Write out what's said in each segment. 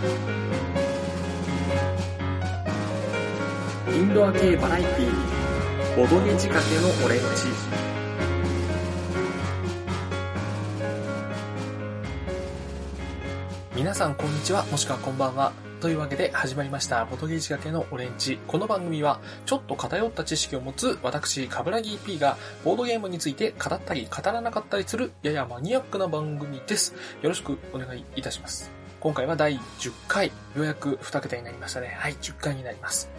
インドア系バラエティー、ボドゲ仕掛けのオレンジ。皆さんこんにちは、もしくはこんばんは。というわけで始まりました、ボトゲージ掛けのオレンジ。この番組は、ちょっと偏った知識を持つ私、カブラギー P が、ボードゲームについて語ったり語らなかったりする、ややマニアックな番組です。よろしくお願いいたします。今回は第10回、ようやく2桁になりましたね。はい、10回になります。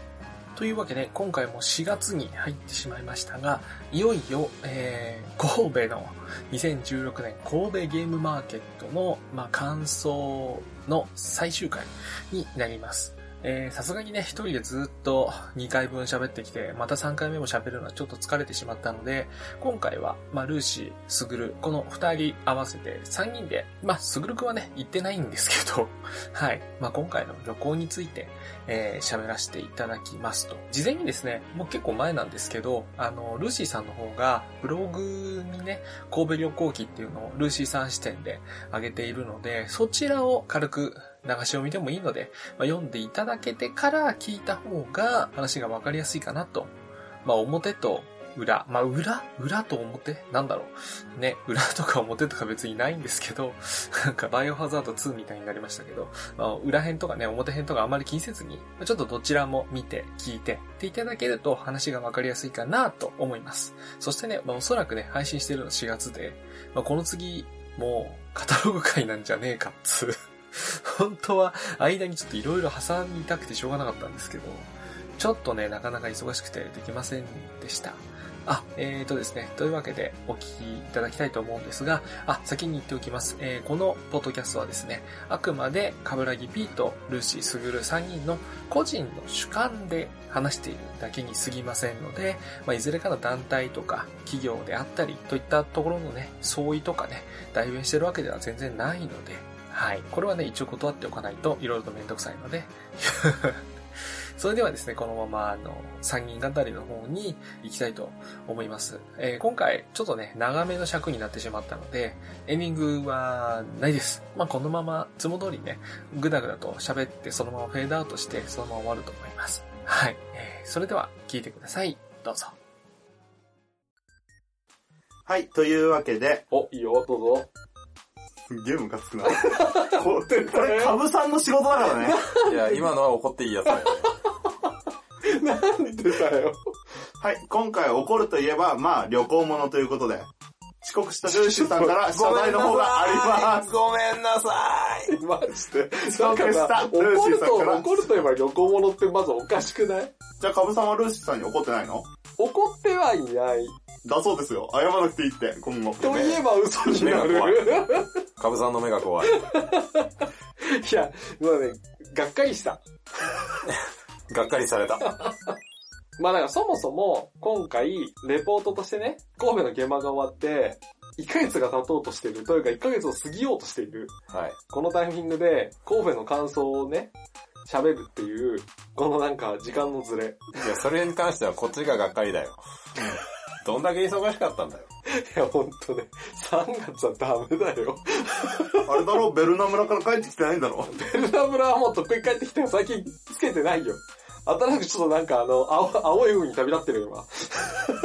というわけで、今回も4月に入ってしまいましたが、いよいよ、えー、神戸の2016年神戸ゲームマーケットの、まあ、感想の最終回になります。え、さすがにね、一人でずっと2回分喋ってきて、また3回目も喋るのはちょっと疲れてしまったので、今回は、まあ、ルーシー、スグル、この2人合わせて3人で、まあ、スグルくんはね、行ってないんですけど、はい。まあ、今回の旅行について、えー、喋らせていただきますと。事前にですね、もう結構前なんですけど、あの、ルーシーさんの方が、ブログにね、神戸旅行記っていうのをルーシーさん視点で上げているので、そちらを軽く流し読みでもいいので、まあ、読んでいただけてから聞いた方が話がわかりやすいかなと。まあ、表と裏。まあ、裏？裏と表？なんだろう。ね、裏とか表とか別にないんですけど、なんかバイオハザード2みたいになりましたけど、まあ、裏編とかね、表編とかあまり気にせずに、ちょっとどちらも見て、聞いて、っていただけると話がわかりやすいかなと思います。そしてね、まあ、おそらくね、配信してるの4月で、まあ、この次、もう、カタログ会なんじゃねえかっつ。本当は間にちょっといろいろ挟みたくてしょうがなかったんですけど、ちょっとね、なかなか忙しくてできませんでした。あ、えーとですね、というわけでお聞きいただきたいと思うんですが、あ、先に言っておきます。えー、このポッドキャストはですね、あくまでカブラギ P とルーシー・スグル3人の個人の主観で話しているだけに過ぎませんので、まあ、いずれかの団体とか企業であったりといったところのね、相違とかね、代弁してるわけでは全然ないので、はい。これはね、一応断っておかないと、いろいろとめんどくさいので。それではですね、このまま、あの、参議院語りの方に行きたいと思います。えー、今回、ちょっとね、長めの尺になってしまったので、エンディングはないです。まあ、このまま、いつも通りね、ぐだぐだと喋って、そのままフェードアウトして、そのまま終わると思います。はい。えー、それでは、聞いてください。どうぞ。はい、というわけで、お、いいよ、どうぞ。ゲームがつくな。これ、これ、カブさんの仕事だからね。いや、今のは怒っていいやつだよね。なんでだよ。はい、今回怒るといえば、まあ、旅行者ということで、遅刻したルーシーさんから 謝罪の方があります。ごめんなさい。マジで。遅刻したルー怒ると、シーさんから。怒るといえば旅行物ってまずおかしくない？じゃあ、カブさんはルーシーさんに怒ってないの？怒ってはいない。だそうですよ。謝らなくていいって、今後。といえば嘘になる。目が怖いカブさんの目が怖い。いや、まあね、がっかりした。がっかりされた。まあだからそもそも、今回、レポートとしてね、神戸の現場が終わって、1ヶ月が経とうとしている、というか1ヶ月を過ぎようとしている、はい。このタイミングで、神戸の感想をね、喋るっていう、このなんか時間のズレ。いや、それに関してはこっちががっかりだよ。どんだけ忙しかったんだよ。いや、ほんとね、3月はダメだよ。あれだろ、ベルナ村から帰ってきてないんだろ？ベルナ村はもうとっくに帰ってきたよ。最近つけてないよ。新しくちょっとなんかあの、青青い海に旅立ってるよ、今。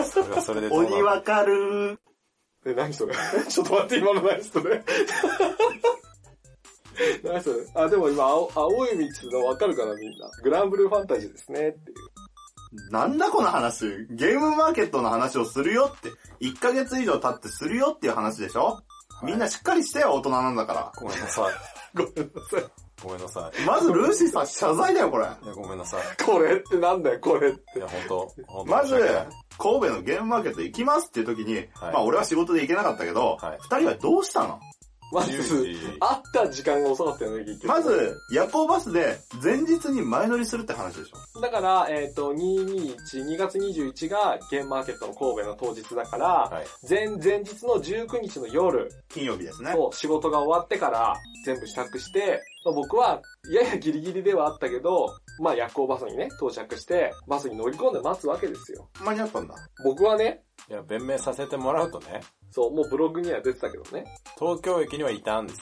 それはそれでどうなの？鬼わかるえ、何それ？ちょっと待って、今の何それ？何それ？あ、でも今、青青い海っていうの分かるかな、みんな。グランブルーファンタジーですね、っていう。なんだこの話？ゲームマーケットの話をするよって。1ヶ月以上経ってするよっていう話でしょ、みんなしっかりしてよ、大人なんだか ごめんなさい。ごめんなさい。ごめんなさい。ら。まずルーシーさん謝罪だよ、これ。いや、ごめんなさい。これってなんだよ、これって。いや、本当まず神戸のゲームマーケット行きますっていう時に、はいまあ俺は仕事で行けなかったけど、はい二人はどうしたの？まず、10時会った時間が遅かったよね、結局。まず、夜行バスで前日に前乗りするって話でしょだから、えっ、と、221、2月21がゲームマーケットの神戸の当日だから、はい。前、前日の19日の夜、金曜日ですね。そう、仕事が終わってから全部支度して、まあ僕はややギリギリではあったけど、まあ夜行バスにね、到着して、バスに乗り込んで待つわけですよ。間に合ったんだ。僕はね、いや、弁明させてもらうとね、そう、もうブログには出てたけどね。東京駅にはいたんです。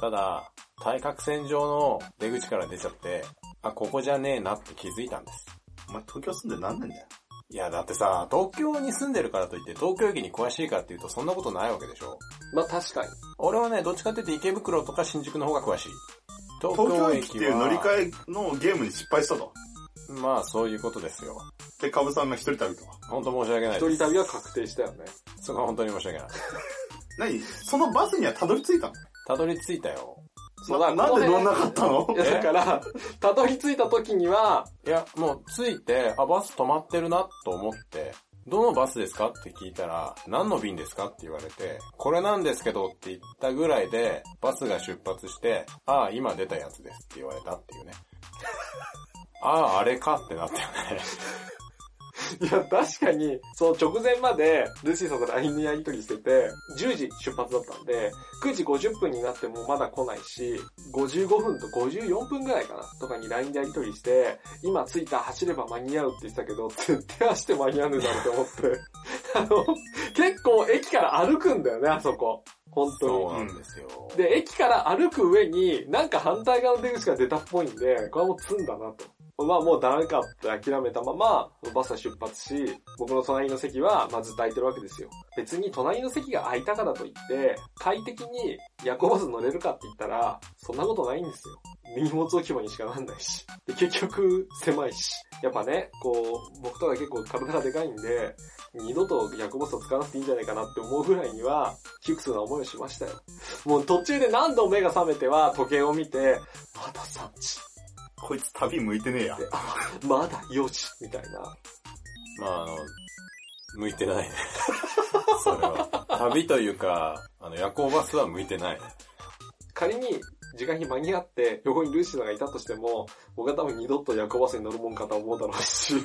ただ、対角線上の出口から出ちゃって、あ、ここじゃねえなって気づいたんです。お前東京住んで何年だよ？いや、だってさ、東京に住んでるからといって東京駅に詳しいかっていうとそんなことないわけでしょまあ確かに。俺はね、どっちかっていうと池袋とか新宿の方が詳しい。東東京駅っていう乗り換えのゲームに失敗したと。えまあ、そういうことですよ。で、カブさんが一人旅とか？本当申し訳ない一です。人旅は確定したよね。そこは本当に申し訳ない。何？そのバスにはたどり着いたの？たどり着いたよ。そうだななんで乗んなかったの？いや、だから、たどり着いた時には、いや、もう着いて、あ、バス止まってるなと思って、どのバスですかって聞いたら、何の便ですかって言われて、これなんですけどって言ったぐらいで、バスが出発して、ああ、今出たやつですって言われたっていうね。ああ、あれかってなったよね。いや、確かに、その直前まで、ルーシーさんと LINE のやり取りしてて、10時出発だったんで、9時50分になってもまだ来ないし、55分と54分ぐらいかなとかに LINE でやり取りして、今着いた走れば間に合うって言ってたけど、絶対走って間に合わねえだろうと思って。あの、結構駅から歩くんだよね、あそこ。本当に。そうなんですよ。で、駅から歩く上に、なんか反対側の出口が出たっぽいんで、これはもう積んだなと。まあもうダメかって諦めたまま、バスは出発し、僕の隣の席は、まあずっと空いてるわけですよ。別に隣の席が空いたからといって、快適に夜行バス乗れるかって言ったら、そんなことないんですよ。荷物置き場にしかなんないし。で、結局、狭いし。やっぱね、こう、僕とか結構体がでかいんで、二度と夜行バスを使わなくていいんじゃないかなって思うぐらいには、窮屈な思いをしましたよ。もう途中で何度目が覚めては時計を見て、まだ3時。こいつ旅向いてねえや。まだ4時。みたいな。まあ、あの、向いてないね。それは。旅というか、あの、夜行バスは向いてない。仮に時間に間に合って横にルーシーさんがいたとしても、僕は多分二度と夜行バスに乗るもんかと思うだろうし、じ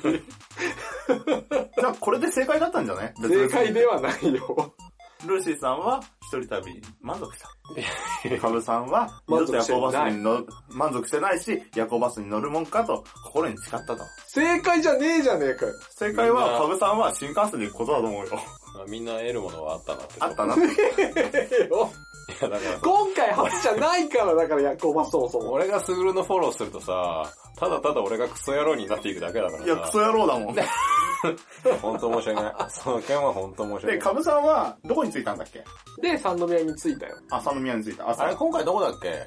ゃあこれで正解だったんじゃない？正解ではないよ。ルーシーさんは一人旅に満足した。カブさんは二度と夜行バスに乗る、満足してないし、夜行バスに乗るもんかと心に誓ったと。正解じゃねえじゃねえかよ。正解はカブさんは新幹線で行くことだと思うよ。まあみんな得るものはあったなって。あったなって。だからさ、今回初じゃないから、だから夜行バスそもそも。俺がスグルのフォローするとさ、ただただ俺がクソ野郎になっていくだけだからさ。いや、クソ野郎だもん。で、本当申し訳ない。その件は本当申し訳ない。カブさんはどこに着いたんだっけ？で、三宮に着いたよ。あ、三宮に着いた。あれ朝。今回どこだっけ？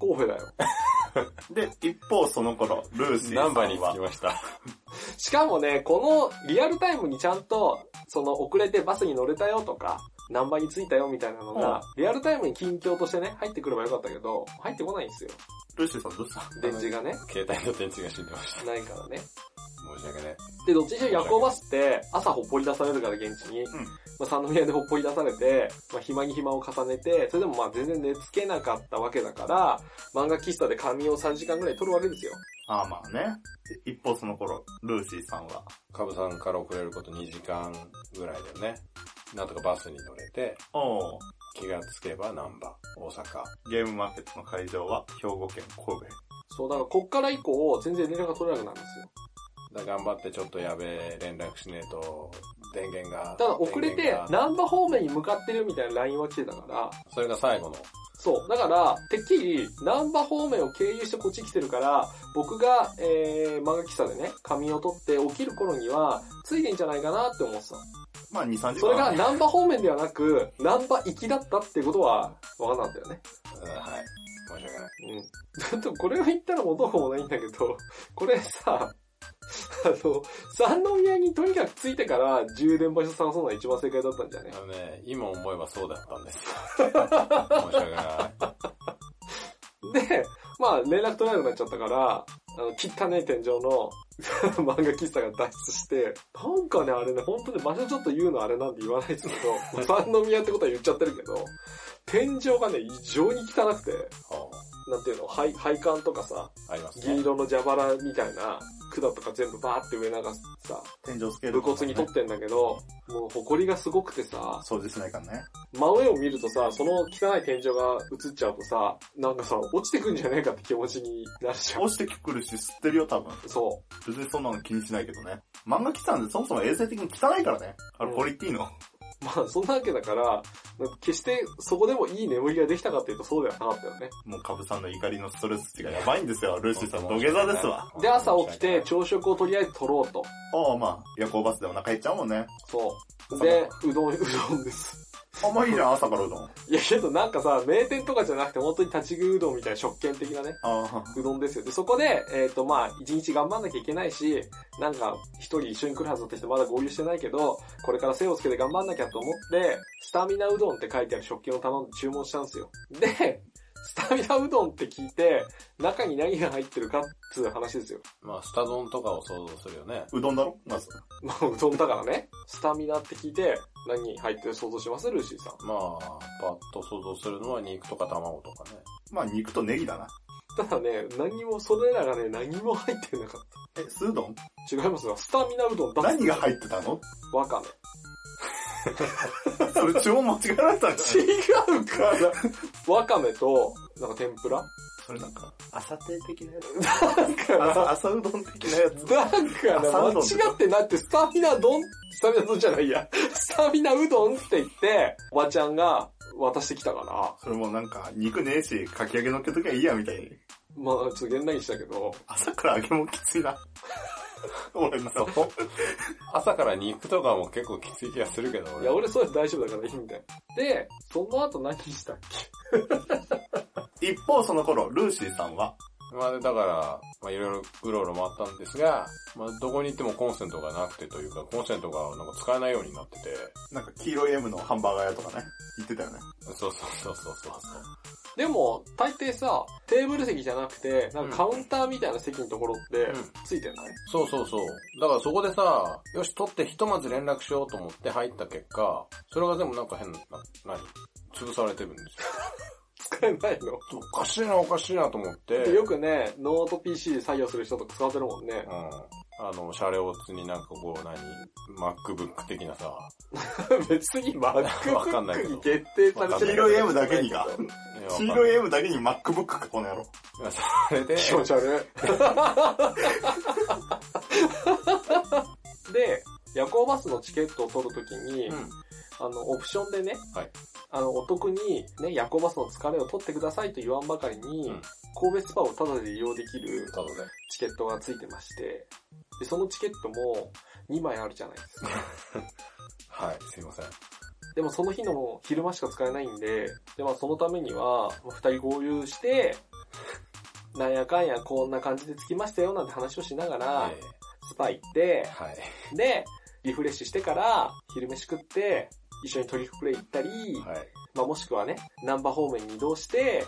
神戸だよ。で、一方その頃、ルーシーさんは？ナンバーに着きました。しかもね、このリアルタイムにちゃんと、その遅れてバスに乗れたよとか、何番に着いたよみたいなのが、リアルタイムに近況としてね、入ってくればよかったけど、入ってこないんですよ。ルーシーさんどうした？電池がね、携帯の電池が死んでました。ないからね。申し訳ない。で、どっちにしろ夜行バスって、朝ほっぽり出されるから現地に、んまあ、三宮でほっぽり出されて、まあ、暇に暇を重ねて、それでもまあ全然寝つけなかったわけだから、漫画喫茶で仮眠を3時間ぐらい取るわけですよ。ああ、まあね。で一方その頃、ルーシーさんは、カブさんから遅れること2時間ぐらいだよね。なんとかバスに乗れて、おー気がつけば難波、大阪。ゲームマーケットの会場は兵庫県神戸。そう、だからこっから以降、全然連絡が取れなくなるんですよ。だから頑張ってちょっとやべえ連絡しねえと、電源が。ただ遅れて電源、が南波方面に向かってるみたいな LINE は来てたから、それが最後の。そう。だから、てっきり、南波方面を経由してこっち来てるから、僕が、えー、漫画喫茶でね、仮眠を取って起きる頃には、ついてんじゃないかなって思ってたの。まあ2、3時間。それが南波方面ではなく、南波行きだったってことは、わかんなかったよね。うんはい。申し訳ない。うん。ちょっとこれを言ったらもうどうもないんだけど、これさ、あの、三宮にとにかく着いてから充電場所探すのが一番正解だったんじゃね？あのね、今思えばそうだったんですよ。申し訳ない。で、まあ連絡取れなくなっちゃったから、あの、汚ね天井の 漫画喫茶が脱出して、なんかね、あれね、本当に場所ちょっと言うのあれなんで言わないですけど、三宮ってことは言っちゃってるけど、天井がね、異常に汚くて、ほなんていうの、配配管とかさ、うありますね。銀色の蛇腹みたいな管とか全部バーって上流すさ、天井スケール、武骨に取ってんだけど、もう埃がすごくてさ、掃除しないからね。真上を見るとさ、その汚い天井が映っちゃうとさ、なんかさ、落ちてくんじゃねえかって気持ちになるじゃん。落ちてくるし、吸ってるよ、多分。そ別にそんなの気にしないけどね。漫画喫茶なんでそもそも衛生的に汚いからね。あれ、うんポリティーの。う。まあ、そんなわけだから、決してそこでもいい眠りができたかっていうとそうではなかったよね。もうカブさんの怒りのストレス値がやばいんですよ。ルーシーさん土下座ですわ。で、朝起きて朝食をとりあえず取ろうと。ああ、まあ、夜行バスでお腹減っちゃうもんね。そう。で、うどん、うどんです。あんまいいじゃん、朝からうどん。いやけどなんかさ、名店とかじゃなくて本当に立ち食いうどんみたいな食券的なね、あうどんですよ。で、そこで、えっ、とまあ、一日頑張んなきゃいけないし、なんか一人一緒に来るはずだった人まだ合流してないけど、これから精をつけて頑張んなきゃと思って、スタミナうどんって書いてある食券を頼んで注文したんですよ。で、スタミナうどんって聞いて、中に何が入ってるかっつう話ですよ。まあ、スタ丼とかを想像するよね。あ、うどんだろ？まず。まあ、うどんだからね。スタミナって聞いて、何入ってる想像します？ルーシーさん。まあ、パッと想像するのは肉とか卵とかね。まあ、肉とネギだな。ただね、何も、それらがね、何も入ってなかっえ、酢うどん？た。違いますよ。スタミナうどんだ何が入ってたの？わかめ。それ注文間違えられたんじゃない？違うから。わかめと、なんか天ぷら？それなんか、朝定的なやつ。朝、朝うどん的なやつ。だから、朝うどん間違ってなって、スタミナ丼スタミナ丼じゃないや。スタミナうどんって言って、おばちゃんが渡してきたから、それもなんか、肉ねえし、かき揚げ乗っけときゃいいや、みたいに。まあ、ちょっと現代にしたけど、朝から揚げもきついな。俺の。朝から肉とかも結構きつい気がするけど、いや、俺それ大丈夫だからいいんだよ。で、その後何したっけ？一方その頃、ルーシーさんは、まあ、だから、まあ、いろいろうろうろ回ったんですが、まあ、どこに行ってもコンセントがなくてというか、コンセントがなんか使えないようになってて、なんか黄色い M のハンバーガー屋とかね、言ってたよね。そうそうそうそうそう。でも、大抵さ、テーブル席じゃなくて、なんかカウンターみたいな席のところってうん、ついてない、そうそうそう。だからそこでさ、よし、取ってひとまず連絡しようと思って入った結果、それが全部なんか変な、な何？潰されてるんですよ。使えないの？おかしいなおかしいなと思って。でよくね、ノート PC で作業する人とか使ってるもんね。うん。あの、シャレオツになんかこう、何 ?MacBook 的なさ。別に MacBook に決定されてる。黄色い M だけにが。ね黄色い M だけに MacBook か、この野郎。い。それで、気持ち悪い。で、夜行バスのチケットを取るときに、うん。あの、オプションでね、はいあの、お得に、ね、夜行バスの疲れを取ってくださいと言わんばかりに、うん神戸スパをタダで利用できる。チケットがついてまして、で、そのチケットも2枚あるじゃないですか。はい、すいません。でもその日の昼間しか使えないんで、で、まあそのためには、まあ二人合流して、なんやかんやこんな感じで着きましたよなんて話をしながら、えスパ行ってー、はい。で、リフレッシュしてから、昼飯食って、一緒にトリックプレイ行ったり、はい。まあもしくはね、ナンバー方面に移動して、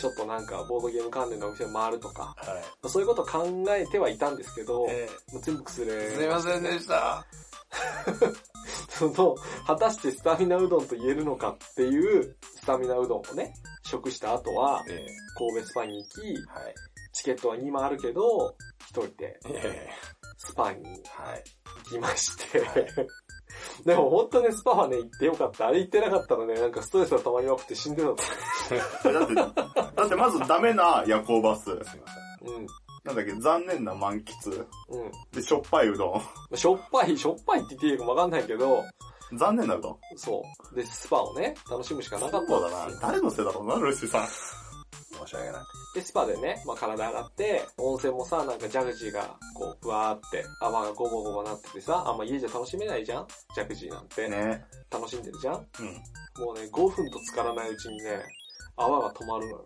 ちょっとなんかボードゲーム関連のお店を回るとか、はい。まあそういうことを考えてはいたんですけど、えもう全部くすれ。ーすいませんでした。その、果たしてスタミナうどんと言えるのかっていう、スタミナうどんをね、食した後は、え神戸スパに行き、ーはい。チケットは2枚あるけど、一人でえスパにーはい。行きまして、でも本当ね、スパはね、行ってよかった。あれ行ってなかったらね、なんかストレスが溜まりまくって死んでたと だって、だってまずダメな夜行バス。う。なんだっけ、残念な漫喫。うん。うん。で、しょっぱいうどしょっぱい、しょっぱいって言っていいかもわかんないけど、ん。残念なうどん。そう。で、スパをね、楽しむしかなかったんそうだなですよ。。誰のせいだろうな、ルーシーさん。申し訳ない。で、スパでね、まあ体洗って、温泉もさ、なんかジャグジーが、こう、ふわーって、泡がゴボゴボなっててさ、あんま家じゃ楽しめないじゃん？ジャグジーなんて。ね楽しんでるじゃん？うん。もうね、5分と浸からないうちにね、泡が止まるのよ。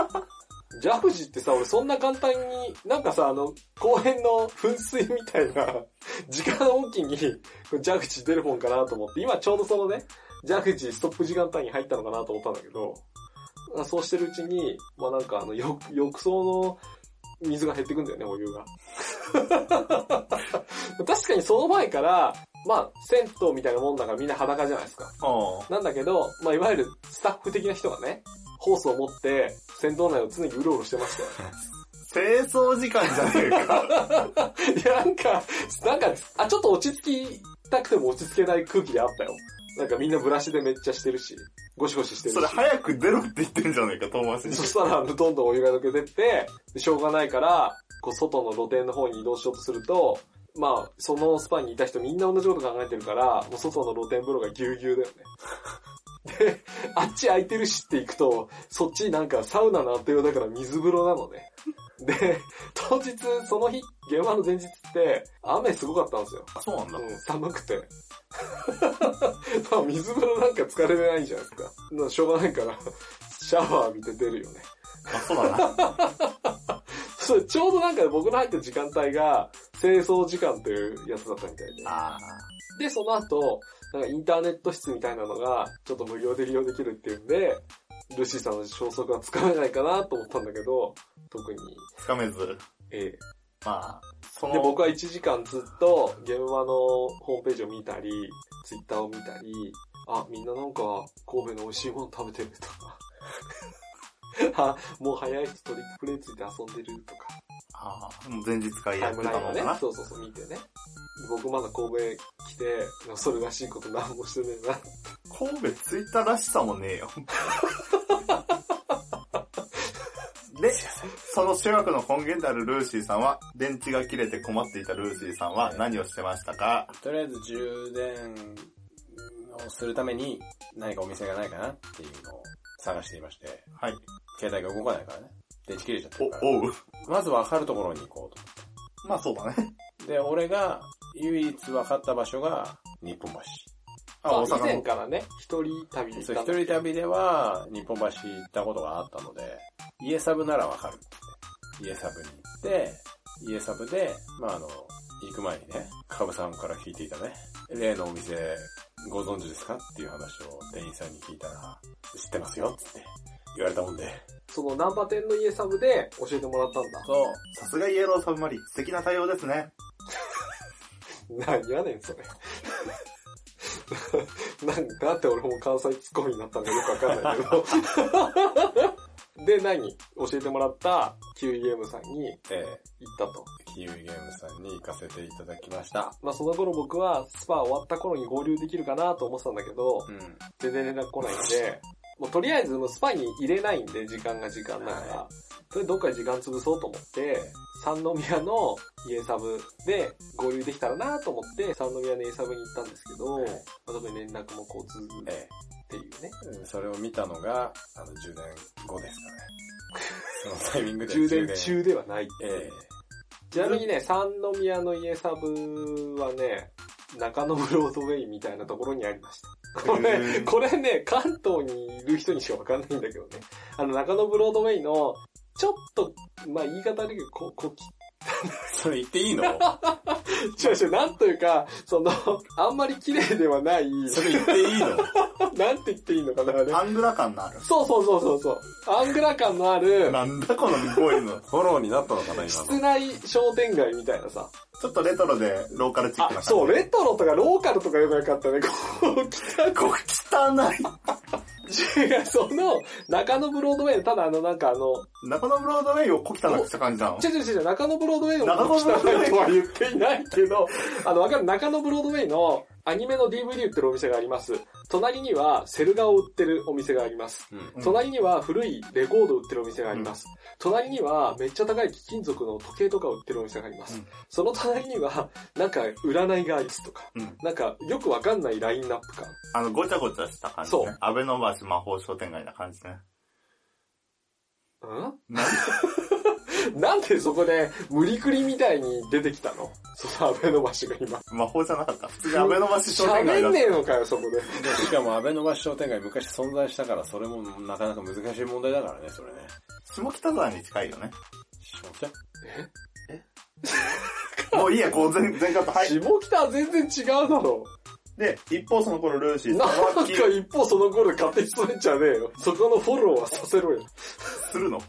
ジャグジーってさ、俺そんな簡単に、なんかさ、あの、公園の噴水みたいな、時間おきに、ジャグジー出るもんかなと思って、今ちょうどそのね、ジャグジーストップ時間帯に入ったのかなと思ったんだけど、そうしてるうちに、まあなんかあの、浴浴槽の水が減ってくんだよね、お湯が。確かにその前から、まあ、銭湯みたいなもんだからみんな裸じゃないですか。あなんだけど、まあ、いわゆるスタッフ的な人がね、ホースを持って、銭湯内を常にうろうろしてましたよ。清掃時間じゃねえか。いや、なんか、なんか、あ、ちょっと落ち着きたくても落ち着けない空気であったよ。なんかみんなブラシでめっちゃしてるし、ゴシゴシしてるし。それ早く出ろって言ってんじゃねえか、遠回しに。そしたら、どんどんお湯が抜けてって、でしょうがないから、こう、外の露天の方に移動しようとすると、まあ、そのスパにいた人みんな同じこと考えてるから、もう外の露天風呂がぎゅうぎゅうだよね。で、あっち空いてるしって行くと、そっちなんかサウナのあったようだから水風呂なのね。で、当日、その日、現場の前日って、雨すごかったんですよ。あ、そうなんだ。うん、寒くて。まあ水風呂なんか疲れないじゃないですか。なしょうがないから、シャワー浴びて出るよね。あ、そうだな。そう、ちょうどなんか僕の入った時間帯が、清掃時間というやつだったみたいで。あで、その後、なんかインターネット室みたいなのが、ちょっと無料で利用できるっていうんで、ルシーさんの消息がつかめないかなと思ったんだけど、特に、あ、つかめず。えまあ、そえ。の、で、僕は1時間ずっと現場のホームページを見たり、ツイッターを見たり、あ、みんななんか神戸の美味しいもの食べてるとか、あ、もう早い人トリックプレイついて遊んでるとか、ああ、もう前日会タやってたのかな。、そうそうそう見てね。僕まだ神戸来て、それらしいこと何もしてねえな神戸ツイッターらしさもねえよ。で、その主役の根源であるルーシーさんは、電池が切れて困っていたルーシーさんは何をしてましたか？とりあえず充電をするために何かお店がないかなっていうのを探していまして、はい。携帯が動かないからね。電池切れちゃってるから。お、おう。まず分かるところに行こうと思っまあそうだね。て。で、俺が唯一分かった場所が日本橋。あ、まあ、以大阪の。前からね、一人旅で行そう、一人旅では日本橋行ったことがあったので、家サブならわかる。家サブに行って、家サブで、まああの、行く前にね、カブさんから聞いていたね、例のお店ご存知ですか？っていう話を店員さんに聞いたら、知ってますよっつって言われたもんで。そのナンパ店の家サブで教えてもらったんだ。そう。さすがイエローサブマリン。素敵な対応ですね。何やねん、それ。なんなんで俺も関西ツッコミになったのかよくわかんないけど。で、何？教えてもらった QEM さんにええ行ったと。キウイゲームさんに行かせていただきました。まあその頃僕はスパ終わった頃に合流できるかなと思ってたんだけど、うん。全然連絡来ないんで、もうとりあえずもうスパに入れないんで、時間が時間だから、はそれどっかで時間潰そうと思って、三宮の家サブで合流できたらなと思って、三宮の家サブに行ったんですけど、まあ、特に連絡も交通っえていうね。えそれを見たのが、あの、充電後ですかね。そのタイミングで充電中ではない。えちなみにね、三宮の家サブはね、中野ブロードウェイみたいなところにありました。こへれ、ーこれね、関東にいる人にしかわかんないんだけどね。あの、中野ブロードウェイの、ちょっと、まあ言い方だけど、こ、こ、え それ言っていいの？違う違う、なんというか、その、あんまり綺麗ではない、それ言っていいの？なんて言っていいのかな、あれ。アングラ感のある。そうそうそうそうそう。アングラ感のある、なんだこの語彙の。フォローになったのかな、今室の。内商店街みたいなさ。ちょっとレトロでローカルチックな感あ、じ。そう、レトロとかローカルとかよくなかったね。こう、来たこ汚い。違う、その、中野ブロードウェイ、ただあの、なんかあの、中野ブロードウェイを小汚くした感じなの？違う違う違う、中野ブロードウェイの中野ブロードウェイ汚いとは言っていないけど、あの、わかる、中野ブロードウェイのアニメの DVD 売ってるお店があります。隣にはセル画を売ってるお店があります。うん。うん隣には古いレコード売ってるお店があります。隣にはめっちゃ高い貴金属の時計とか売ってるお店があります。うんその隣には、なんか占いがありますとか、うんなんかよくわかんないラインナップ感。あの、ごちゃごちゃした感じそうね。安倍の橋魔法商店街な感じね。ん？な なんでそこで無理くりみたいに出てきたの？その安倍の橋が今。魔法じゃなかった。普通に安倍の橋商店街喋ん ねえのかよ、そこで。でしかも、安倍の橋商店街昔存在したから、それもなかなか難しい問題だからね、それね。た。下北沢に近いよね。下北？もういいや、こう全、全カット。はい。下北は全然違うだろ。で、一方その頃ルーシーさなんか一方その頃勝手にするんじゃねえよ。そこのフォローはさせろよ。するの？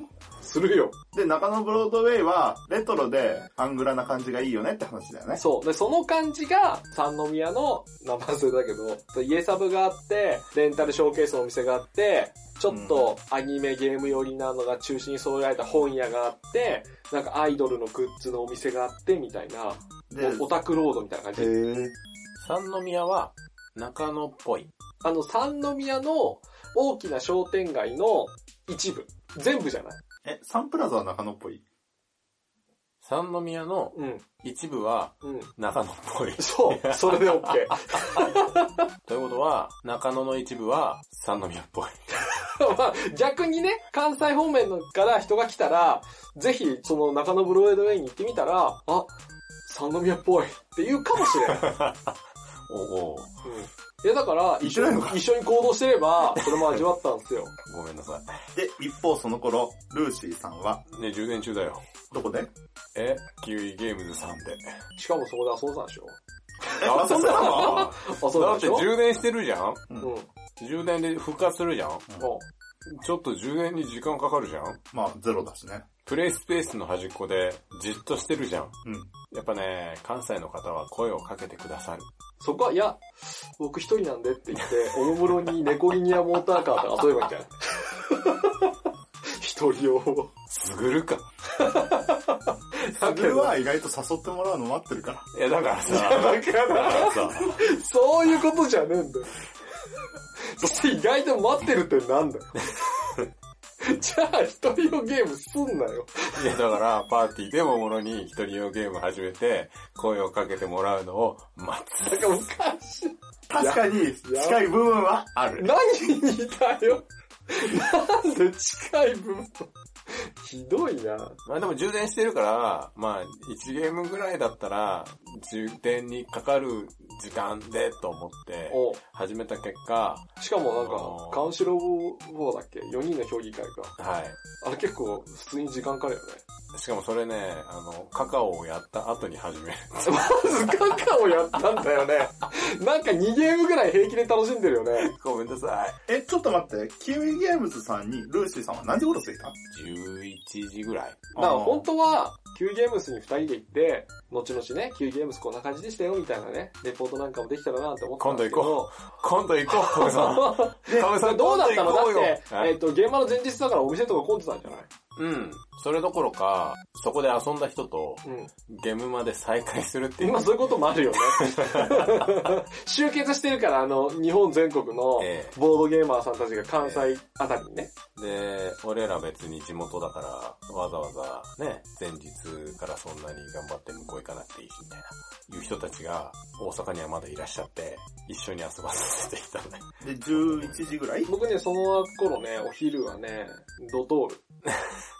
するよ。で、中野ブロードウェイは、レトロでアングラな感じがいいよねって話だよね。そう。で、その感じが、三宮の名前それだけど、家サブがあって、レンタルショーケースのお店があって、ちょっとアニメゲーム寄りなのが中心に揃えられた本屋があって、なんかアイドルのグッズのお店があって、みたいな、オタクロードみたいな感じ。へ三宮は中野っぽい。あの、三宮の大きな商店街の一部。全部じゃない。え、サンプラザは中野っぽい？三宮のうん。一部はうん。中野っぽい。そう。それで OK。ということは、中野の一部は三宮っぽい。まあ、逆にね、関西方面のから人が来たら、ぜひ、その中野ブロードウェイに行ってみたら、あ、三宮っぽいって言うかもしれない。おおうん。いや、だから、一緒に一緒に行動してれば、それも味わったんですよ。ごめんなさで、一方その頃、ルーシーさんは、い。ね、充電中だよ。どこで？え、キウイゲームズさんで。しかもそこで遊んでたんでしょ あ、そんなの？だって遊んでたでしょ充電してるじゃんうん。うん。充電で復活するじゃんちょっと充電に時間かかるじゃんまあ、ゼロだしね。プレイスペースの端っこでじっとしてるじゃん。うん。やっぱね、関西の方は声をかけてくださる。そこは、いや、僕一人なんでって言って、おもむろに猫リニアモーターカーとか遊べばいいんじゃない？一人用。すぐるか。それは意外と誘ってもらうの待ってるから。いや、だからさ、だから、さ、そういうことじゃねえんだよ。そして意外と待ってるってなんだよ。じゃあ、一人用ゲームすんなよ。いや、だから、パーティーでもものに一人用ゲーム始めて、声をかけてもらうのを待つ。なんか昔、確かに、近い部分はある。何にいたよ。なんで近い部分ひどいな。まあでも充電してるから、まあ、1ゲームぐらいだったら、充電にかかる時間でと思って、お始めた結果、しかもなんか、カウンシロー4だっけ ?4 人の評議会か。はい。あれ結構普通に時間かかるよね。しかもそれね、あの、カカオをやった後に始める。まずカカオやったんだよね。なんか2ゲームぐらい平気で楽しんでるよね。ごめんなさい。え、ちょっと待って、キウイゲームズさんにルーシーさんは何時頃着いた？11時ぐらい。だから本当は、キューゲームスに2人で行って、後々ね、キューゲームスこんな感じでしたよみたいなね、レポートなんかもできたらなって思ってたんですけど。今度行こう、カメさん。カメさん、どうだったの？だって、えっ、と、現場の前日だからお店とか混んでたんじゃない？うん。それどころか、そこで遊んだ人と、うん。ゲームまで再会するっていう。今そういうこともあるよね。集結してるから、あの、日本全国のえボードゲーマーさんたちが関西あたりにね。えで、俺ら別に地元だから、わざわざね、前日からそんなに頑張って向こう行かなくていいし、みたいな、いう人たちが大阪にはまだいらっしゃって、一緒に遊ばせていたね。で、11時ぐらい？僕ね、その頃ね、お昼はね、ドトール。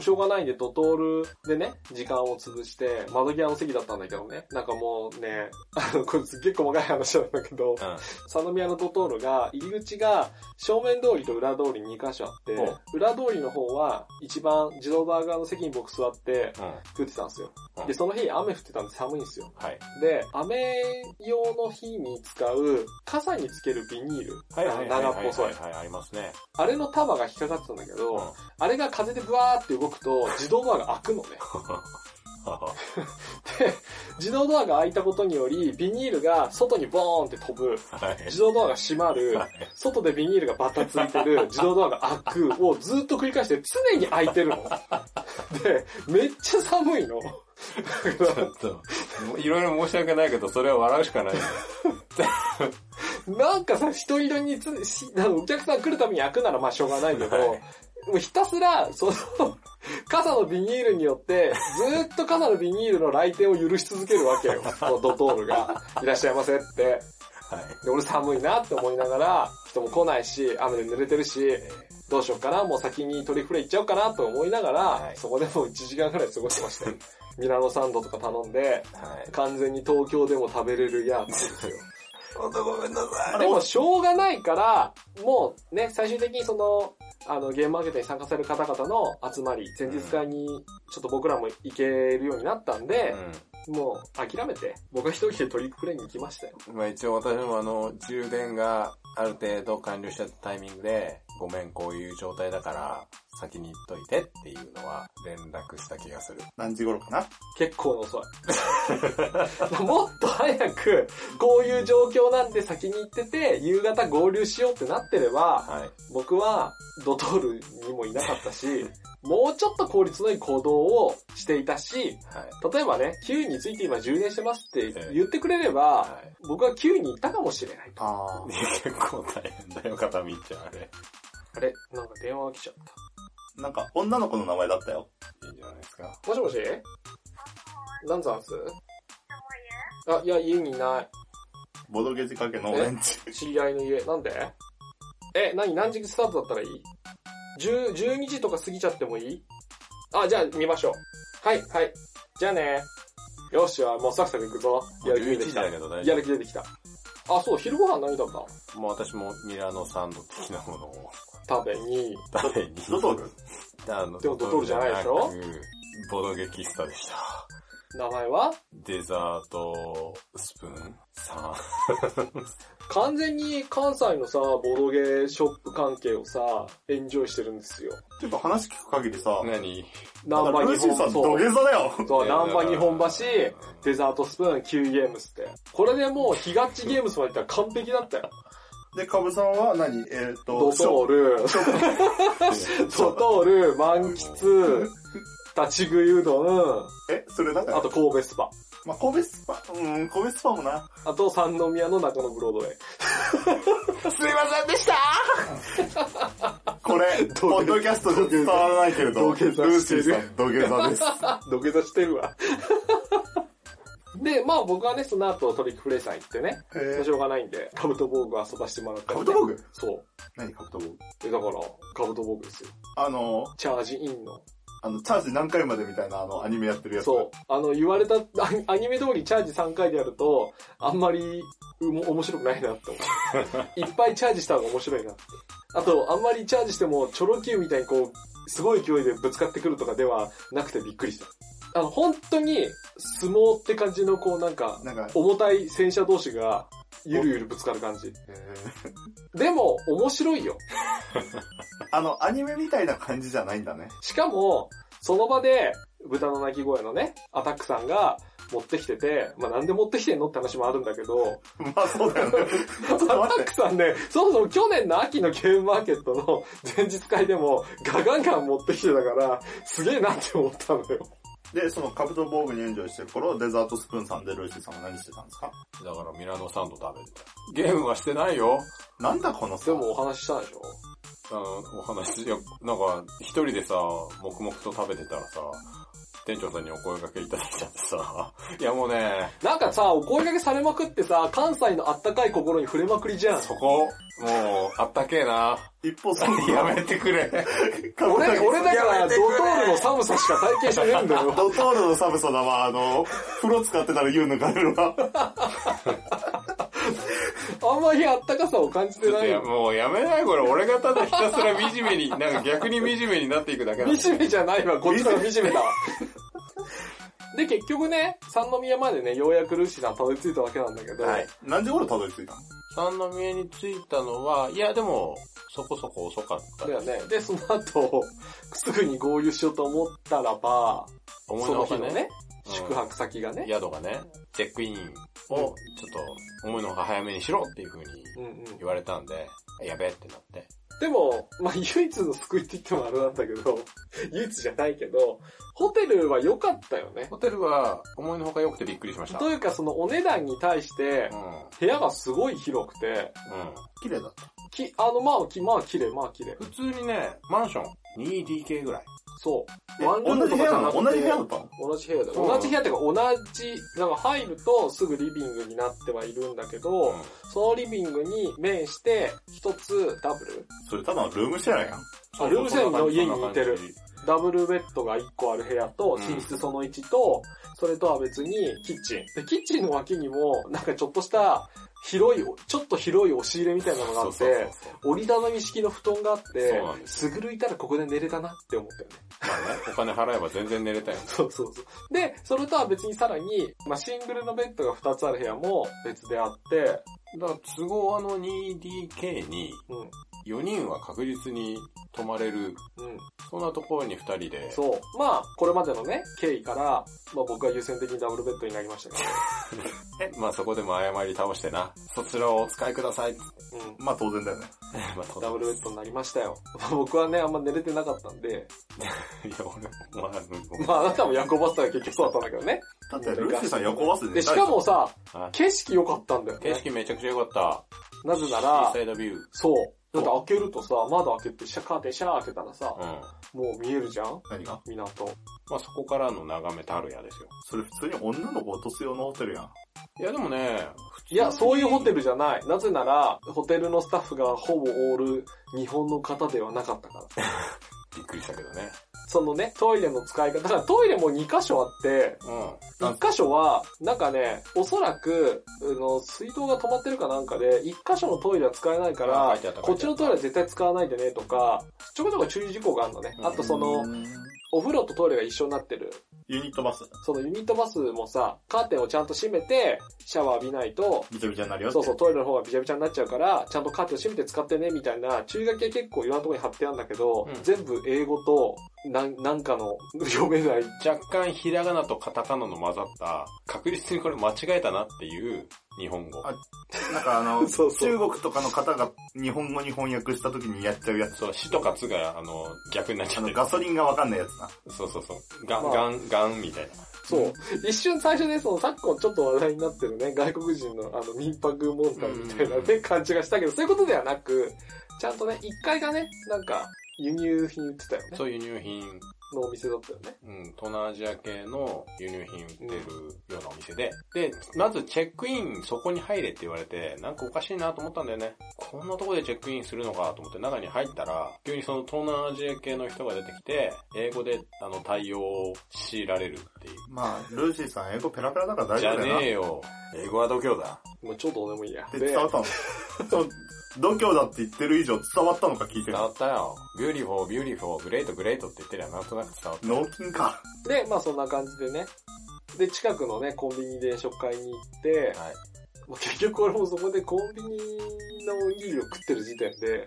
しょうがないんで、ドトールでね、時間を潰して、窓際の席だったんだけどね。なんかもうね、あの、これすっげえ細かい話なんだけど、うん。佐宮のドトールが、入り口が正面通りと裏通りに2箇所あってお、裏通りの方は一番自動バーガーの席に僕座ってうん。食ってたんですよ。うんで、その日雨降ってたんで寒いんですよ。はい。で、雨用の日に使う傘につけるビニール。はいはい。長っぽそい。はい、ありますね。あれの束が引っかかってたんだけど、うん。あれが風でブワーって動くと自動ドアが開くのね。で、自動ドアが開いたことにより、ビニールが外にボーンって飛ぶ。はい。自動ドアが閉まるはい。外でビニールがバタついてる。自動ドアが開く。をずっと繰り返して常に開いてるの。で、めっちゃ寒いの。ちょっと、いろいろ申し訳ないけど、それは笑うしかない。なんかさ、一人につしあのお客さん来るために開くならまあしょうがないけど、はいもうひたすら、その、傘のビニールによって、ずっと傘のビニールの来店を許し続けるわけよ。ドトールが。いらっしゃいませって。はい。で、俺寒いなって思いながら、人も来ないし、雨で濡れてるし、どうしようかな、もう先にトリフレ行っちゃおうかな？と思いながら、はいそこでもう1時間くらい過ごしてましたよ。ミラノサンドとか頼んで、はい。完全に東京でも食べれるやつですよ。ほんとごめんなさい。でも、しょうがないから、もうね、最終的にその、あの、ゲームマーケットに参加される方々の集まり、前日会に、ちょっと僕らも行けるようになったんで、もう諦めて、僕は一人でトリックプレイに行きましたよ。うん。まあ一応私もあの、充電がある程度完了したタイミングで、ごめん、こういう状態だから、先に言っといてっていうのは連絡した気がする。何時頃かな？結構遅い。もっと早く、こういう状況なんで先に行ってて、夕方合流しようってなってれば、はい。僕はドトールにもいなかったし、もうちょっと効率のいい行動をしていたし、はい。例えばね、9について今充電してますってええ言ってくれれば、はい。僕は9に行ったかもしれない。あ 結構大変だよ、片道あれ。あれなんか電話が来ちゃっー。なんか、女の子の名前だったよ。いいんじゃないですか。た。もしもし？なんざんす？あ、いや、家にいない。ボドゲ仕掛けのオレンジ。知り合いの家。なんで？え、何？何時スタートだったらいい ?10、12時とか過ぎちゃってもいい？あ、じゃあ見ましょう。はい、はい。じゃあね。よっしゃ、もうサクサク行くぞ。やる気出11時てきた。や丈る気出てきた。あ、そう、昼ご飯何だった夫。もう私もミラノサンド的なものを食べに。食べに。ドトールあのでもドトールじゃないでしょ？ボドゲ喫茶でした。名前は？デザートスプーンさん。完全に関西のさ、ボードゲーショップ関係をさ、エンジョイしてるんですよ。ちょっと話聞く限りさ、何？ナンバルーシーさん土そう下座だよ。そう、ナンバ日本橋デザートスプーン、キウイゲームスって。これでもう、ヒガッチゲームスまで行ったら完璧だったよ。で、カブさんは何？えっ、と、ドトール、ドトール、漫喫、立ち食いうどん、え、それなんか、あと神戸スパ。まあ、神戸スパ、うん、神戸スパもな。あと三宮の中野ブロードウェイ。すいませんでした これ、ポッドキャストで伝わらないけれど、土下座してる土下座です。土下座してるわ。で、まあ僕はね、その後トリックプレイさん行ってね、えしょうがないんで、カブト防具遊ばしてもらったりねカブト防具そう。何カブト防具えだから、カブト防具ですよ。あの、チャージインの。あの、チャージ何回までみたいなあの、アニメやってるやつ。そう。あの、言われた、アニアニメ通りチャージ3回でやると、あんまり、うも面白くないなって思う。いっぱいチャージした方が面白いなって。あと、あんまりチャージしても、チョロ Q みたいにこう、すごい勢いでぶつかってくるとかではなくてびっくりした。あの、本当に、相撲って感じのこうなんか、なんか、重たい戦車同士が、ゆるゆるぶつかる感じ。でも、面白いよ。あの、アニメみたいな感じじゃないんだね。しかも、その場で、豚の鳴き声のね、アタックさんが持ってきてて、まあなんで持ってきてんのって話もあるんだけど、まあそうだよね。アタッ。クさんね、そもそも去年の秋のゲームマーケットの前日会でもガガンガン持ってきてたから、すげえなって思ったのよ。で、そのカブト防具にエンジョイしてる頃、デザートスプーンさんでルーシーさんは何してたんですか？だからミラノサンド食べてた。ゲームはしてないよ。なんだこのさでもお話ししたでしょ？あの、お話、いや、なんか、一人でさ、黙々と食べてたらさ、店長さんにお声掛けいただいちゃってさ、いやもうね、なんかさ、お声掛けされまくってさ、関西のあったかい心に触れまくりじゃん。そこ、もう、あったけえな。一方そのやめてくれ。俺、俺だからドトールの寒さしか体験してねえんだよ。ドトールの寒さだわ、あの、風呂使ってたら言うのがあるわ。あんまりあったかさを感じてないよ。もうやめないこれ。俺がただひたすら惨めに、なんか逆に惨めになっていくだけだ惨めじゃないわ、こっちの惨めだわ。で、結局ね、三宮までね、ようやくルーシーさんたどり着いたわけなんだけど、はい何時頃たどり着いたの？三宮に着いたのは、いやでも、そこそこ遅かった。だよね。で、その後、すぐに合流しようと思ったらば、思いそのほかねの日のね、、うん宿泊先がね、宿がね、チェックインを、ちょっと、思いのほか早めにしろっていう風に。言われたんで、やべえってなって。でも、まあ、唯一の救いって言ってもあれなんだけど、唯一じゃないけど、ホテルは良かったよね。ホテルは、思いのほか良くてびっくりしました。というか、そのお値段に対してう、ん。部屋がすごい広くて、うん。綺麗だった。き、あの、まあ、き、まあ、綺麗、まあ、綺麗。普通にね、マンション 2DK ぐらい。そう。えワンルーム同じ部屋なとかじゃなくての？同じ部屋だったの？同じ部屋だ同じ部屋っていうか同じ、なんか入るとすぐリビングになってはいるんだけど、うん。そのリビングに面して、一つダブル？それただのルームシェアやん。あルームシェアの家に似てる。ダブルベッドが1個ある部屋と、うん。寝室その1と、それとは別にキッチン。で、キッチンの脇にも、なんかちょっとした広い、ちょっと広い押し入れみたいなのがあって、折りたたみ式の布団があってすぐるいたらここで寝れたなって思ったよね。まあね、お金払えば全然寝れたよ。そうそうそう。で、それとは別にさらに、まあ、シングルのベッドが2つある部屋も別であって、だから都合あの 2DK にうん、4人は確実に泊まれる、うん。そんなところに2人で、そう。まあ、これまでのね、経緯から、まあ僕は優先的にダブルベッドになりましたけ まあそこでも謝り倒してな、そちらをお使いください。ど、うん。まあ当然だよね。まあ、とダブルベッドになりましたよ。僕はね、あんま寝れてなかったんで、いや、俺、まあ、まああなたも夜行バスターが結局そうだったんだけどね。だってルーシーさん横バスでで、しかもさ、はい景色良かったんだよね。景色めちゃくちゃ良かった。なぜならサ、イドビュー。そう。だって開けるとさ、窓開けて、シャカーテンシャー開けたらさ、うん。もう見えるじゃん？何が？港。まあそこからの眺めたるやですよ。それ普通に女の子落とす用のホテルやん。いやでもね、いや、そういうホテル。ルじゃない。なぜなら、ホテルのスタッフがほぼオール日本の方ではなかったから。びっくりしたけどね。そのね、トイレの使い方。だからトイレも2箇所あって、うん。1箇所は、なんかね、おそらく、あの、水道が止まってるかなんかで、1箇所のトイレは使えないかあらこっちのトイレは絶対使わないでねとか、ちょこちょこ注意事項があるのね。あとその、お風呂とトイレが一緒になってる。ユニットバス、そのユニットバスもさ、カーテンをちゃんと閉めて、シャワー浴びないと、びちゃびちゃになるよって。そうそう、トイレの方がびちゃびちゃになっちゃうから、ちゃんとカーテンを閉めて使ってね、みたいな注意書きは結構いろんなところに貼ってあるんだけど、うん全部英語と、なん、なんかの読めない。若干ひらがなとカタカナの混ざった、確実にこれ間違えたなっていう日本語。あなんかあの、そうそう中国とかの方が日本語に翻訳した時にやっちゃうやつ。そう、死とかつが、あの、逆になっちあの、ゃってる。ガソリンがわかんないやつな。そうそうそう。ガン、まあガン、ガンみたいな。そう。一瞬最初ね、その昨今ちょっと話題になってるね、外国人のあの民泊問題みたいなうんね、感じがしたけど、そういうことではなく、ちゃんとね、一階がね、なんか、輸入品売ってたよね。そういう輸入品、のお店だったよね。うん、東南アジア系の輸入品売ってるようなお店で、で、まずチェックインそこに入れって言われて、なんかおかしいなと思ったんだよね。こんなとこでチェックインするのかと思って中に入ったら、急にその東南アジア系の人が出てきて、英語であの対応を強いられるっていう。まあ、ルーシーさん英語ペラペラだから大じゃ丈夫だよな。ねえよ。英語は度胸だ。もうちょっとどうでもいいや。で、伝わったの。そう、度胸だって言ってる以上伝わったのか聞いてる伝わ。ったよ。 beautiful、beautiful、great、great って言ってりゃなんとなく伝わった。脳筋か。で、まあそんな感じでね。で、近くのね、コンビニで食会に行って、はい。もう結局俺もそこでコンビニのおにぎりを食ってる時点で、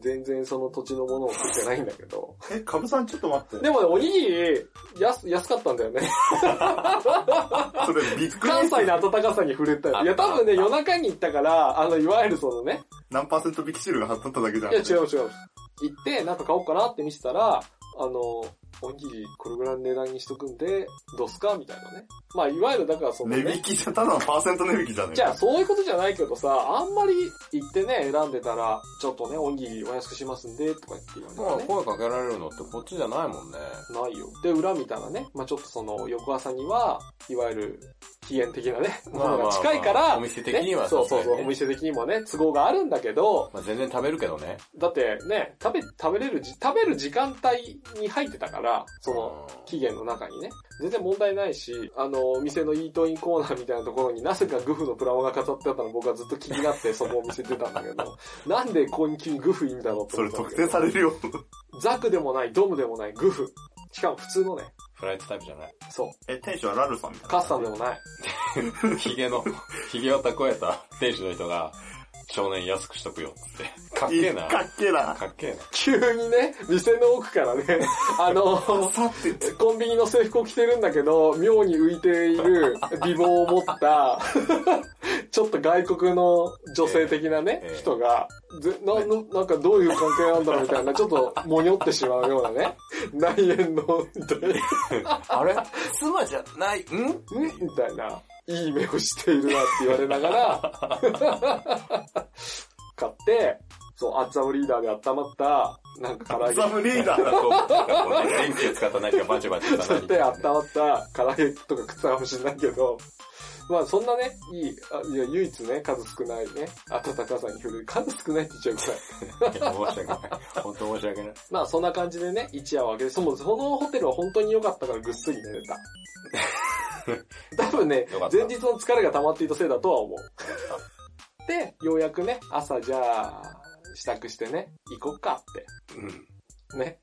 全然その土地のものを食ってないんだけど。え、カブさんちょっと待って。でもね、おにぎり、安、安かったんだよね。それびっくり関西の暖かさに触れたよ。いや、多分ね、夜中に行ったから、あの、いわゆるそのね、何パーセント引きシールが貼っとっただけじゃん。いや、違う違う。行って、なんか買おうかなって見せたら、あの、おにぎりこれぐらいの値段にしとくんで、どうすかみたいなね。まあ、いわゆるだからその、ね値引、きじゃ、ただのパーセント値引きじゃねえじゃあそういうことじゃないけどさ、あんまり行ってね、選んでたら、ちょっとね、おにぎりお安くしますんで、とか言って言まあわれてね。声かけられるのってこっちじゃないもんね。ないよ。で、裏見たらね、まあちょっとその、翌朝には、いわゆる、期限的なね、ものが近いから、お店的にはねそうそうそう、ねお店的にもね、都合があるんだけど、まあ全然食べるけどね。だってね、食べ、食べれるじ、食べる時間帯に入ってたから、その、期限の中にね。全然問題ないし、あの、お店のイートインコーナーみたいなところになぜかグフのプラモが飾ってあったの僕はずっと気になって そのお店出たんだけど、なんでここに急にグフいいんだろうってそれ特定されるよ。ザクでもない、ドムでもない、グフ。しかも普通のね、フライトタイプじゃない。そう、え、店主はラルさんみたいな。カッサンでもない。ヒゲの、ヒゲを蓄えた店主の人が、少年安くしとくよって。かっけえな。かっけえな。かっけえな。急にね、店の奥からね、あの、コンビニの制服を着てるんだけど、妙に浮いている 美貌を持った、ちょっと外国の女性的なね、ええ。人が、ぜなのなんかどういう関係なんだろうみたいな、ちょっともにょってしまうようなね、内縁の、みたいな、あれ？妻じゃない、ん？ん？みたいな、いい目をしているなって言われながら、買って、そう、アッツァムリーダーで温まった、なんか唐揚げザムリーダー。こうなんかこうね電気を使った何かバチバチした何そうやって温まった唐揚げとか食ったかもしれないけど、まあそんなね、いい、あいや唯一ね、数少ないね、暖かさに触れる。数少ないって言っちゃうくらい。いや申し訳ない。本当申し訳ない。まあそんな感じでね、一夜を明けて、そのそのホテルは本当に良かったからぐっすり寝れた。多分ね前日の疲れが溜まっていたせいだとは思う。で、ようやくね、朝じゃあ、支度してね、行こっかって。うん。うん。ね、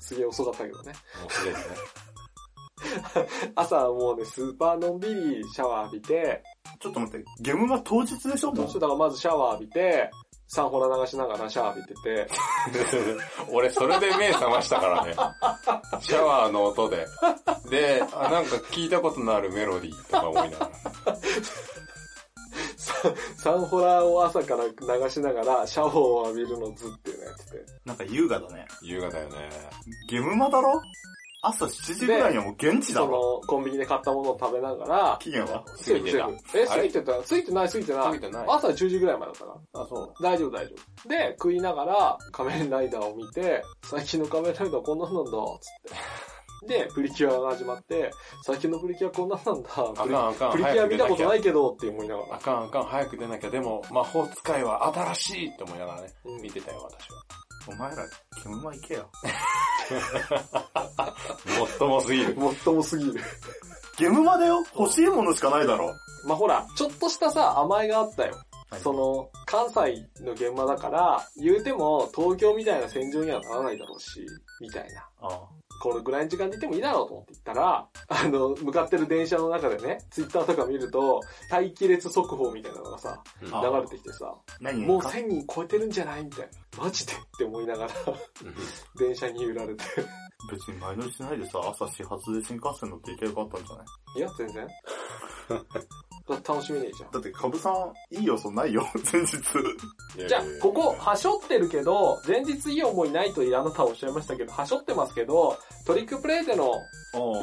すげえ遅かったけどね。もうすぐですね。朝はもうね、スーパーのんびりシャワー浴びて、ちょっと待って、ゲームは当日でしょもうどうしてだからまずシャワー浴びて、サンホラ流しながらシャワー浴びてて、俺それで目覚ましたからね。シャワーの音で。で、あ、なんか聞いたことのあるメロディーとか思いながら。ササンホラを朝から流しながらシャワーを浴びるのずっていうのやってて。なんか優雅だね。優雅だよね。ゲームマだろ？朝7時ぐらいにはもう現地だそろ。の、コンビニで買ったものを食べながら、期限は？セーフセーフえ、過ぎてた？過ぎてない？過ぎてない？過ぎてない朝10時ぐらいまでだったから。あ、そう。大丈夫大丈夫。で、食いながら仮面ライダーを見て、最近の仮面ライダーこんなんなんだ、つって。で、プリキュアが始まって、最近のプリキュアこんなんなんだ、あプリかんあかん。プリキュア見たことないいけどって思いながら。あかんあかん、早く出なきゃ。でも、魔法使いは新しいって思いながらね、うん見てたよ、私は。お前ら、煙間行けよ。もっともすぎる。もっともすぎる。ゲムマだよ欲しいものしかないだろ。まあほら、ちょっとしたさ、甘えがあったよ。はいその、関西の現場だから、言うても東京みたいな戦場にはならないだろうし、みたいな。ああこれぐらいの時間で行ってもいいだろうと思って行ったら、あの、向かってる電車の中でね、ツイッターとか見ると、待機列速報みたいなのがさ、うんあ流れてきてさ、何？もう1000人超えてるんじゃないみたいな。マジでって思いながら、電車に揺られて。別に前乗りしないでさ、朝始発で新幹線乗って行けばよかったんじゃない？いや、全然。楽しみねえじゃん。だって、カブさん、いい要素ないよ、前日。じゃあ、ここ、はしょってるけど、前日いい思いないとあなたはおっしゃいましたけど、はしょってますけど、トリックプレイでの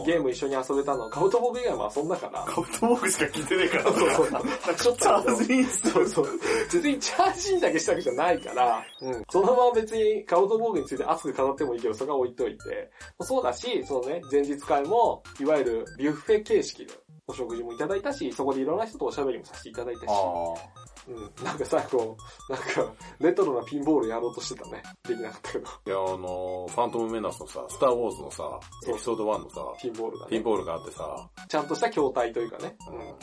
ゲーム一緒に遊べたのは、カブトボク以外も遊んだから。カブトボークしか聞いてねえから。そうそう。はしょっチャージインそうそう。別にチャージインだけしたわけじゃないから、うん。そのまま別にカウトボーグについて熱く語ってもいいけど、それは置いといて。そうだし、そのね、前日会も、いわゆるビュッフェ形式でお食事もいただいたし、そこでいろんな人とおしゃべりもさせていただいたし、あうん。なんか最後、なんか、レトロなピンボールやろうとしてたね。できなかったけど、あ。いや、あの、ファントムメナスのさ、スターウォーズのさ、エピソード1のさ、ピンボールがね。ピンボールがあってさ、ちゃんとした筐体というかね。うん。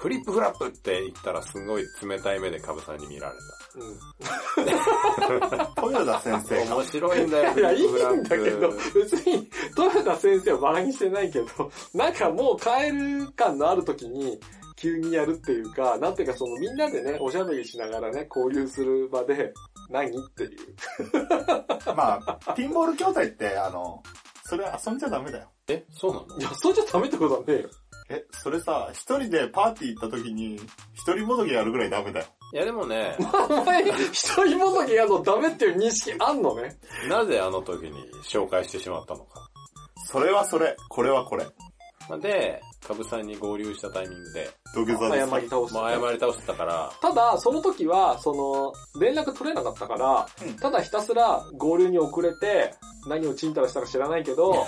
フリップフラップって言ったらすごい冷たい目でカブさんに見られうん。豊田先生。面白いんだよ、いや、いいフリッんだけどプフラッ、別に、豊田先生はバカにしてないけど、なんかもう帰る感のある時に、急にやるっていうか、なんていうかそのみんなでね、おしゃべりしながらね、交流する場で、何っていう。まあ、ピンボール筐体って、あの、それ遊んじゃダメだよ。プ。え、そうなの？いや、それじゃダメってことはねえよ。え、それさ、一人でパーティー行った時に、一人もどきやるぐらいダメだよ。いやでもね、お前、一人もどきやるのダメっていう認識あんのね？なぜあの時に紹介してしまったのか。それはそれ、これはこれ。まあで、カブさんに合流したタイミングで、土下座です謝り倒す、まあ謝り倒してたから、ただ、その時は、その、連絡取れなかったから、うん。ただひたすら合流に遅れて、何をチンタラしたか知らないけど、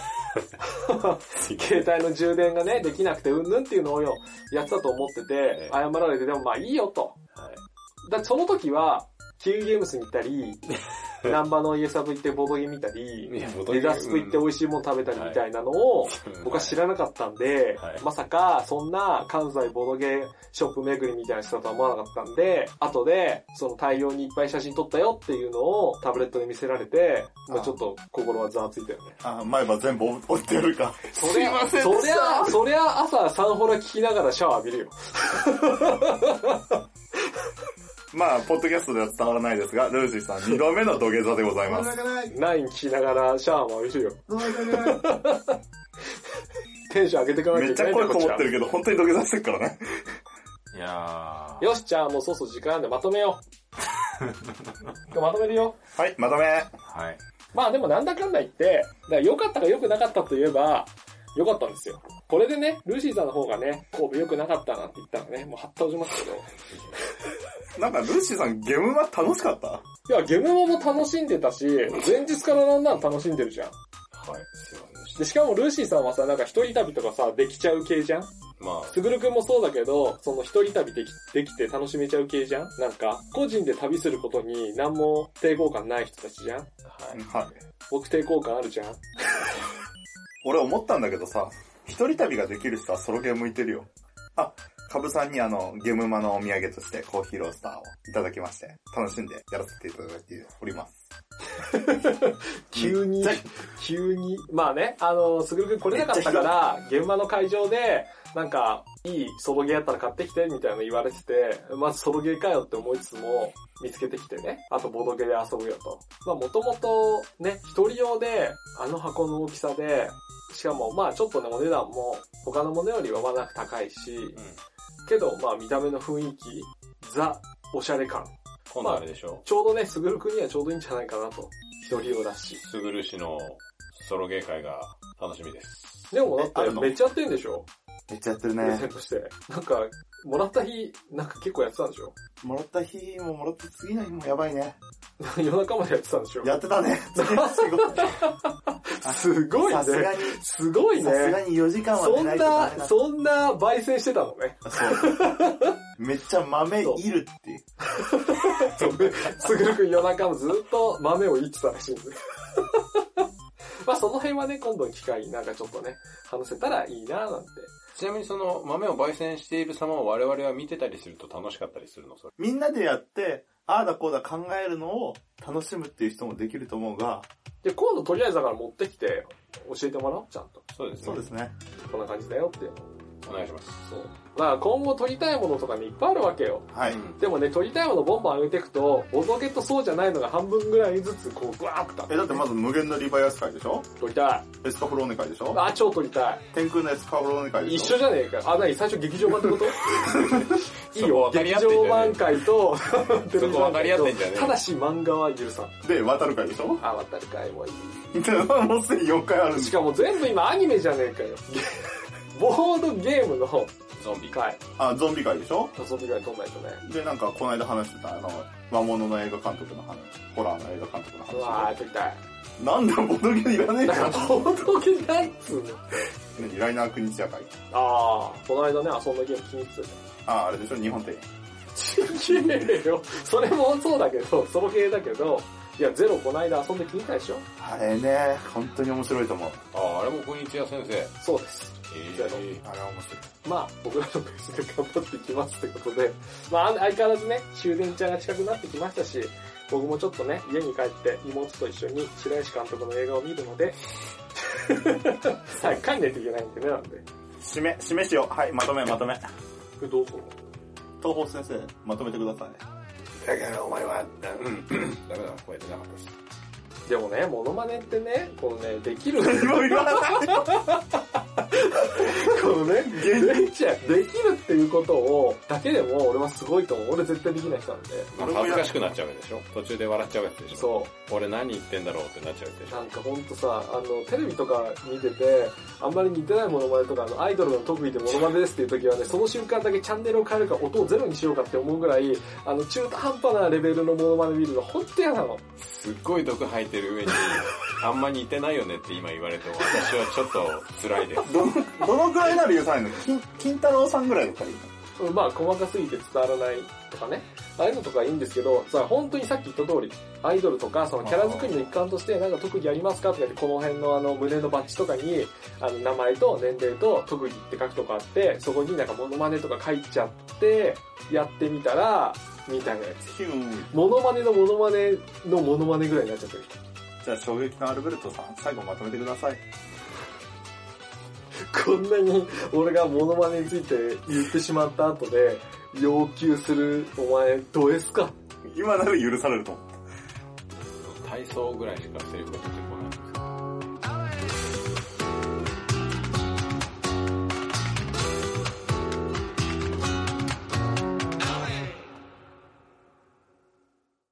携帯の充電がね、できなくてうんぬんっていうのをよ、やってたと思っててええ、謝られて、でもまあいいよと。はい。だその時は、キウイゲームスに行ったり、ナンバのイエサブ行ってボードゲーム見たり、いやレザスク行って美味しいもの食べたりみたいなのを、僕は知らなかったんで、はいまさかそんな関西ボードゲーショップ巡りみたいな人だとは思わなかったんで、後でその大量にいっぱい写真撮ったよっていうのをタブレットで見せられて、まあちょっと心はざわついたよね。あ、前歯全部置いてやるか。そりゃ、すいませんそりゃ、そりゃ朝サンホラ聞きながらシャワー浴びるよ。まあ、ポッドキャストでは伝わらないですが、ルーシーさん二度目の土下座でございます。ナイン聞きながらシャワーも浴びるよ。テンション上げていかなきゃめっちゃいけないんだよ声こもってるけど、本当に土下座してるからね。いやよし、じゃあもうそろそろ時間なんでまとめよう。今日まとめるよ。はい、まとめ。ー。はい。まあでもなんだかんだ言って、だから良かったか良くなかったといえば、良かったんですよ。これでね、ルーシーさんの方がね、神戸良くなかったなんて言ったらね、もうはったおじますけど。なんか、ルーシーさんゲームは楽しかった？いや、ゲムモも楽しんでたし、前日からなんなら楽しんでるじゃん。はい。すいませんでしで、しかもルーシーさんはさ、なんか一人旅とかさ、できちゃう系じゃん？た。まあ、すぐるくんもそうだけど、その一人旅できできて楽しめちゃう系じゃん？なんか、個人で旅することに何も抵抗感ない人たちじゃん？はい。はい。僕抵抗感あるじゃん？俺思ったんだけどさ、一人旅ができる人はソロゲー向いてるよ。あ、カブさんにあの、ゲームマのお土産としてコーヒーロースターをいただきまして、楽しんでやらせていただいております。急に急に。まあね、あの、すぐるくん来れなかったから、現場の会場で、なんか、いいソロゲーやったら買ってきて、みたいなの言われてて、まずソロゲーかよって思いつつも、見つけてきてね。あとボードゲーで遊ぶよと。まあもともと、ね、一人用で、あの箱の大きさで、しかもまあちょっとね、お値段も、他のものよりはまだ高いし、けどまあ見た目の雰囲気、ザ、おしゃれ感。今度あれでしょちょうどね、すぐるくんにはちょうどいいんじゃないかなと。一人用だし。すぐるしのソロゲー会が楽しみです。でもだってめっちゃやってんでしょ？めっちゃやってるプレゼねン。トして。なんか、もらった日、なんか結構やってたんでしょ？もらった日ももらった次の日もやばいね。夜中までやってたんでしょ？やってたね。すごい。すごいね。さすがに、すごいさすがね。に4時間はそん寝ないとダなメ、だ。そんな焙煎してたの？ね。めっちゃ豆いるっていう。すぐるくん夜中もずっと豆をいってたらしいんで。まあその辺はね、今度の機会になんかちょっとね、話せたらいいななんて。ちなみにその豆を焙煎している様を我々は見てたりすると楽しかったりするの？それ。みんなでやって、ああだこうだ考えるのを楽しむっていう人もできると思うが、で、今度とりあえずだから持ってきて、教えてもらおう、ちゃんと。そうですね。そうですね。こんな感じだよっていうのをお願いします。そう。だから今後撮りたいものとかね、いっぱいあるわけよ。はい。うんでもね、撮りたいものボンボン上げていくと、ボドゲとそうじゃないのが半分ぐらいずつこう、ぐわーっとえ、だってまず無限のリバイアス会でしょ？撮りたい。エスカフローネ会でしょ？あ、超撮りたい。天空のエスカフローネ会でしょ？一緒じゃねえか。あ、なに最初劇場版ってこと？いいよ。劇場版会と、テレビそこ分かり合ってんじゃねえただし漫画は許さん。で、渡る会でしょ？あ、渡る会もいい。もうすでに4回あるしかも全部今アニメじゃねえかよ。ボードゲームのゾンビ。回。あ、ゾンビ会でしょ？遊び会撮んないとね。で、なんか、この間話してた、あの、魔物の映画監督の話、ホラーの映画監督のうわ話。ー、撮りたい。なんだ、ボドゲいらねえだからか。ボードゲームないっつうの。何？ライナー国社会。あー、この間ね、遊んだゲーム気に入ってたじゃん。あ、あれでしょ？日本庭園。ちげえよ。それもそうだけど、ソロゲーだけど、いや、ゼロこの間遊んで気に入ったでしょ？あれね、本当に面白いと思う。あ、あれもこんにちは先生。そうです。えゼロー、あれは面白い。まあ、僕らのペースで頑張っていきますってことで、まあ、相変わらずね、終電ちゃんが近くなってきましたし、僕もちょっとね、家に帰って妹と一緒に白石監督の映画を見るので、はい、帰んないといけないんでね、なんで。締め、締めしよう。はい、まとめ、まとめ。えどうぞ。東方先生、まとめてください。だからお前は、うん、ダメだ、声出なかったです。でもね、モノマネってね、このね、できる。何も言わない。このね、できちゃうできるっていうことを、だけでも俺はすごいと思う。俺絶対できない人なんで。まあ恥ずかしくなっちゃうでしょ途中で笑っちゃうやつでしょそう。俺何言ってんだろうってなっちゃうでしょなんかほんとさ、あの、テレビとか見てて、あんまり似てないモノマネとか、あの、アイドルの特技でモノマネですっていう時はね、その瞬間だけチャンネルを変えるか音をゼロにしようかって思うぐらい、あの、中途半端なレベルのモノマネ見るのほんと嫌なの。すっごい毒吐いてる上に、あんま似てないよねって今言われても、私はちょっと辛いです。どの、どのくらいなら許さないの？金、金太郎さんぐらいだったらいいの？うんまあ、細かすぎて伝わらないとかね。ああいうのとかいいんですけど、さ、本当にさっき言った通り、アイドルとか、そのキャラ作りの一環として、なんか特技ありますかとか言って、この辺のあの、胸のバッジとかに、あの、名前と年齢と特技って書くとかあって、そこになんかモノマネとか書いちゃって、やってみたら、みたいなやつ。ヒューン。モノマネのモノマネのモノマネぐらいになっちゃってる人。じゃあ、衝撃のアルベルトさん、最後まとめてください。こんなに俺がモノマネについて言ってしまった後で、要求するお前、どうですか？今なら許されると思う。体操ぐらいしかセリフが出て